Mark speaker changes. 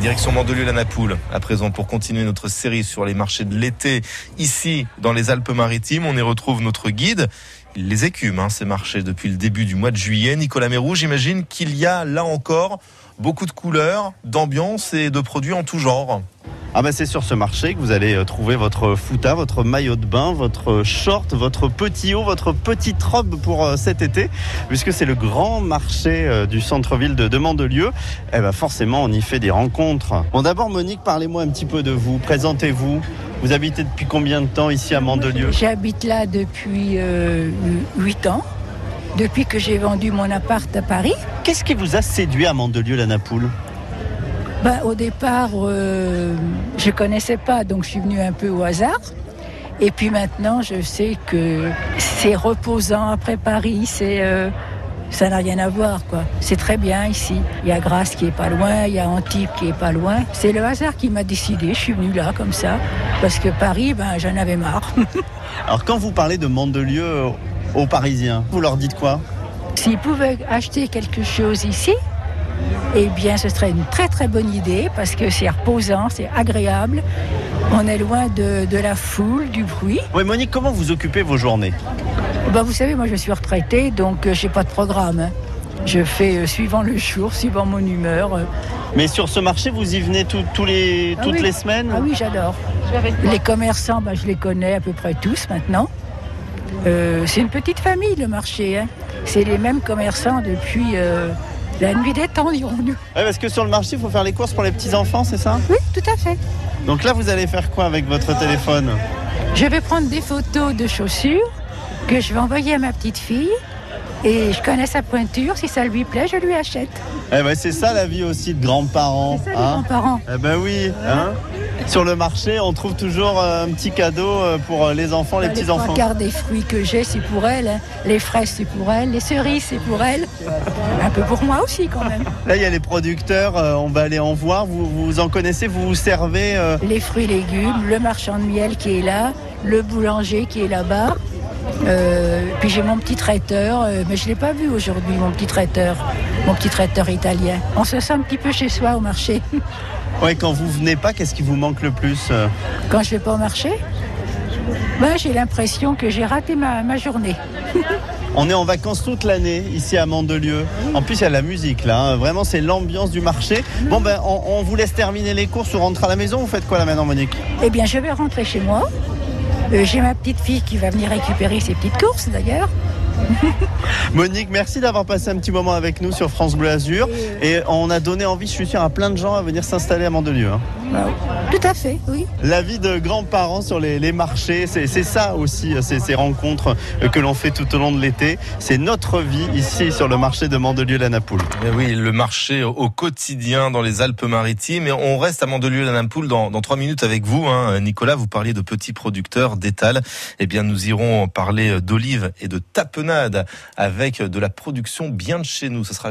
Speaker 1: Direction Mandelieu-la-Napoule, à présent pour continuer notre série sur les marchés de l'été ici dans les Alpes-Maritimes. On y retrouve notre guide. Il les écume, hein, ces marchés, depuis le début du mois de juillet. Nicolas Mérou, j'imagine qu'il y a là encore beaucoup de couleurs, d'ambiance et de produits en tout genre.
Speaker 2: Ah ben c'est sur ce marché que vous allez euh, trouver votre fouta, votre maillot de bain, votre short, votre petit haut, votre petite robe pour euh, cet été, puisque c'est le grand marché euh, du centre-ville de Mandelieu. Eh ben forcément, on y fait des rencontres. Bon d'abord Monique, parlez-moi un petit peu de vous, présentez-vous. Vous habitez depuis combien de temps ici à Mandelieu?
Speaker 3: J'habite là depuis euh, 8 ans, depuis que j'ai vendu mon appart à Paris.
Speaker 2: Qu'est-ce qui vous a séduit à Mandelieu-la-Napoule
Speaker 3: Ben, au départ, euh, je connaissais pas, donc je suis venue un peu au hasard. Et puis maintenant, je sais que c'est reposant après Paris, c'est euh, ça n'a rien à voir quoi. C'est très bien ici. Il y a Grasse qui est pas loin, il y a Antibes qui est pas loin. C'est le hasard qui m'a décidé. Je suis venue là comme ça parce que Paris, ben j'en avais marre.
Speaker 2: Alors quand vous parlez de Mandelieu aux Parisiens, vous leur dites quoi?
Speaker 3: S'ils pouvaient acheter quelque chose ici, eh bien, ce serait une très très bonne idée parce que c'est reposant, c'est agréable. On est loin de, de la foule, du bruit.
Speaker 2: Oui Monique, comment vous occupez vos journées
Speaker 3: Ben, vous savez, moi je suis retraitée, donc euh, j'ai pas de programme. hein. Je fais euh, suivant le jour, suivant mon humeur. euh.
Speaker 2: Mais sur ce marché, vous y venez tout- tous les,
Speaker 3: Ah
Speaker 2: toutes
Speaker 3: oui.
Speaker 2: les semaines
Speaker 3: Ah oui, j'adore. Les commerçants, ben, je les connais à peu près tous maintenant. Euh, c'est une petite famille le marché. hein. C'est les mêmes commerçants depuis euh, la nuit des temps, dirons-nous.
Speaker 2: Ouais, parce que sur le marché, il faut faire les courses pour les petits-enfants, c'est ça?
Speaker 3: Oui, tout à fait.
Speaker 2: Donc là, vous allez faire quoi avec votre téléphone?
Speaker 3: Je vais prendre des photos de chaussures que je vais envoyer à ma petite fille. Et je connais sa pointure. Si ça lui plaît, je lui achète.
Speaker 2: Eh ben, c'est ça la vie aussi de grands-parents.
Speaker 3: C'est ça, les
Speaker 2: hein?
Speaker 3: grands-parents.
Speaker 2: eh ben oui. Hein? Sur le marché, on trouve toujours euh, un petit cadeau euh, pour euh, les enfants, les
Speaker 3: Les
Speaker 2: petits-enfants.
Speaker 3: trois quarts des fruits que j'ai, c'est pour elle. hein. Les fraises, c'est pour elle. Les cerises, c'est pour elle. Un peu pour moi aussi, quand même.
Speaker 2: Là, il y a les producteurs, on va aller en voir. Vous, vous en connaissez, vous vous servez euh,
Speaker 3: Les fruits et légumes, le marchand de miel qui est là, le boulanger qui est là-bas. Euh, puis j'ai mon petit traiteur, euh, mais je ne l'ai pas vu aujourd'hui, mon petit traiteur, mon petit traiteur italien. On se sent un petit peu chez soi au marché.
Speaker 2: Ouais, quand vous venez pas, qu'est-ce qui vous manque le plus euh
Speaker 3: Quand je vais pas au marché, ben, j'ai l'impression que j'ai raté ma, ma journée.
Speaker 2: On est en vacances toute l'année ici à Mandelieu. En plus, il y a la musique là. hein. Vraiment, c'est l'ambiance du marché. Bon, ben, on, on vous laisse terminer les courses ou rentrer à la maison. Vous faites quoi là maintenant, Monique?
Speaker 3: Eh bien, je vais rentrer chez moi. Euh, j'ai ma petite fille qui va venir récupérer ses petites courses d'ailleurs.
Speaker 2: Monique, merci d'avoir passé un petit moment avec nous sur France Bleu Azur. Et on a donné envie, je suis sûr, à plein de gens à venir s'installer à Mandelieu. hein.
Speaker 3: Tout à fait, oui.
Speaker 2: La vie de grands-parents sur les, les marchés, c'est c'est ça aussi, c'est ces rencontres euh, que l'on fait tout au long de l'été. C'est notre vie ici sur le marché de Mandelieu-la-Napoule.
Speaker 1: Eh oui, le marché au- quotidien dans les Alpes-Maritimes. Et on reste à Mandelieu-la-Napoule dans, dans trois minutes avec vous. Hein. Nicolas, vous parliez de petits producteurs d'étal. Eh bien, nous irons parler d'olives et de tapenade avec de la production bien de chez nous. Ce sera